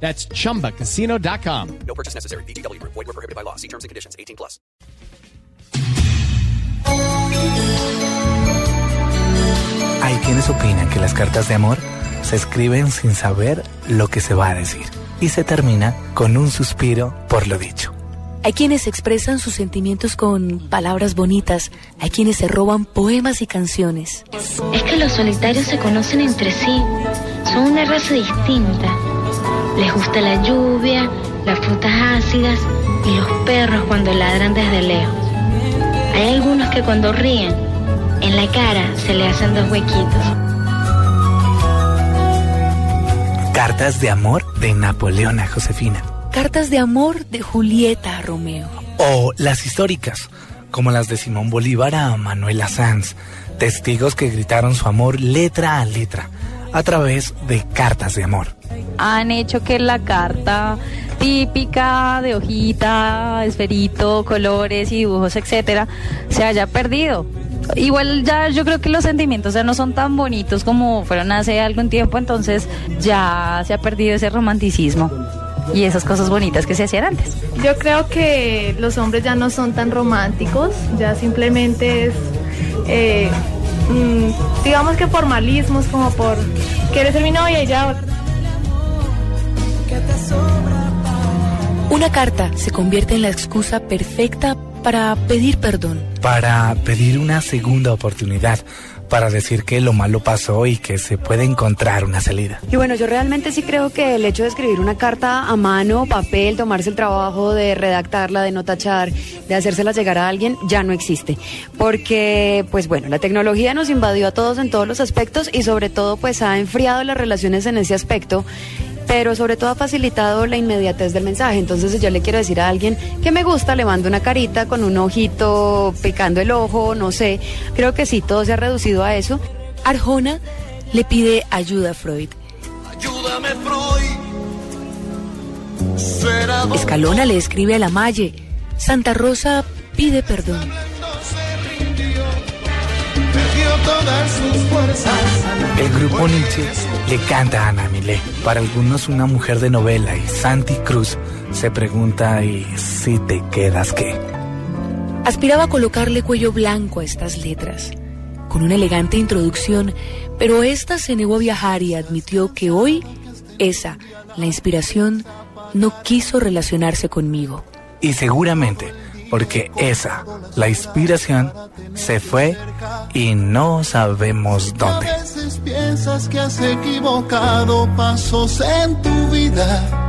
That's chumbacasino.com. No purchase necessary. BGW. Void were prohibited by law. See terms and conditions. 18 plus. Hay quienes opinan que las cartas de amor se escriben sin saber lo que se va a decir y se termina con un suspiro por lo dicho. Hay quienes expresan sus sentimientos con palabras bonitas, hay quienes se roban poemas y canciones. Es que los solitarios se conocen entre sí, son una raza distinta. Les gusta la lluvia, las frutas ácidas y los perros cuando ladran desde lejos. Hay algunos que cuando ríen, en la cara se le hacen dos huequitos. Cartas de amor de Napoleón a Josefina. Cartas de amor de Julieta a Romeo. O las históricas, como las de Simón Bolívar a Manuela Sanz, testigos que gritaron su amor letra a letra a través de cartas de amor. Han hecho que la carta típica de hojita, esferito, colores y dibujos, etcétera, se haya perdido. Igual ya yo creo que los sentimientos ya no son tan bonitos como fueron hace algún tiempo, entonces ya se ha perdido ese romanticismo y esas cosas bonitas que se hacían antes. Yo creo que los hombres ya no son tan románticos, ya simplemente es, eh, mm, digamos que formalismos, como por, ¿quieres ser mi novia? Y ya. Una carta se convierte en la excusa perfecta para pedir perdón. Para pedir una segunda oportunidad, para decir que lo malo pasó y que se puede encontrar una salida. Y bueno, yo realmente sí creo que el hecho de escribir una carta a mano, papel, tomarse el trabajo de redactarla, de no tachar, de hacérsela llegar a alguien, ya no existe. Porque, pues bueno, la tecnología nos invadió a todos en todos los aspectos y sobre todo pues ha enfriado las relaciones en ese aspecto pero sobre todo ha facilitado la inmediatez del mensaje. Entonces, si yo le quiero decir a alguien que me gusta, le mando una carita con un ojito picando el ojo, no sé. Creo que sí, todo se ha reducido a eso. Arjona le pide ayuda a Freud. Ayúdame, Freud. Escalona le escribe a la Malle. Santa Rosa pide perdón. El grupo Nietzsche le canta a Ana Milé. Para algunos una mujer de novela y Santi Cruz se pregunta y si te quedas qué. Aspiraba a colocarle cuello blanco a estas letras, con una elegante introducción, pero esta se negó a viajar y admitió que hoy esa, la inspiración, no quiso relacionarse conmigo. Y seguramente porque esa, la inspiración, se fue y no sabemos dónde. A veces piensas que has equivocado pasos en tu vida.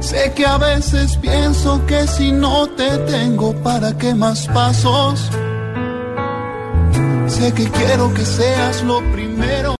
Sé que a veces pienso que si no te tengo, ¿para qué más pasos? Sé que quiero que seas lo primero.